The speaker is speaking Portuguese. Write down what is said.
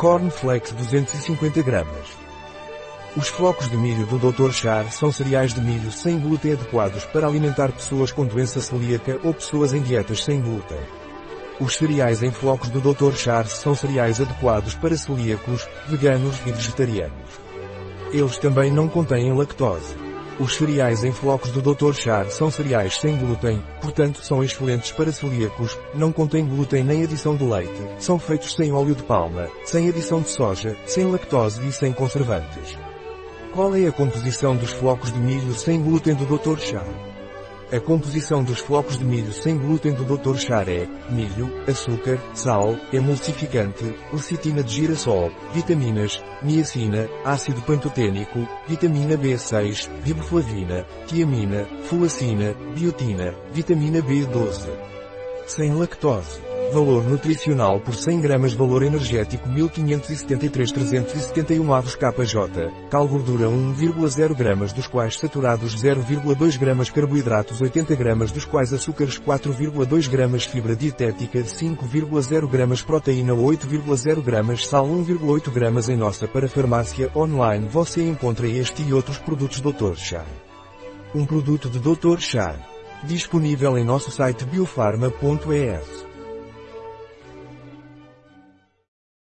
Cornflakes 250 gramas. Os flocos de milho do Dr. Char são cereais de milho sem glúten adequados para alimentar pessoas com doença celíaca ou pessoas em dietas sem glúten. Os cereais em flocos do Dr. Char são cereais adequados para celíacos, veganos e vegetarianos. Eles também não contêm lactose. Os cereais em flocos do Dr. Char são cereais sem glúten, portanto são excelentes para celíacos, não contêm glúten nem adição de leite, são feitos sem óleo de palma, sem adição de soja, sem lactose e sem conservantes. Qual é a composição dos flocos de milho sem glúten do Dr. Char? A composição dos flocos de milho sem glúten do Dr. Char é milho, açúcar, sal, emulsificante, lecitina de girassol, vitaminas, niacina, ácido pantotênico, vitamina B6, riboflavina, tiamina, fulacina, biotina, vitamina B12. Sem lactose. Valor nutricional por 100 gramas Valor energético 1573-371 avos KJ. Cal gordura 1,0 gramas dos quais saturados 0,2 gramas carboidratos 80 gramas dos quais açúcares 4,2 gramas fibra dietética 5,0 gramas proteína 8,0 gramas sal 1,8 gramas em nossa para farmácia online você encontra este e outros produtos Dr. Chá. Um produto de Dr. Chá. Disponível em nosso site biofarma.es.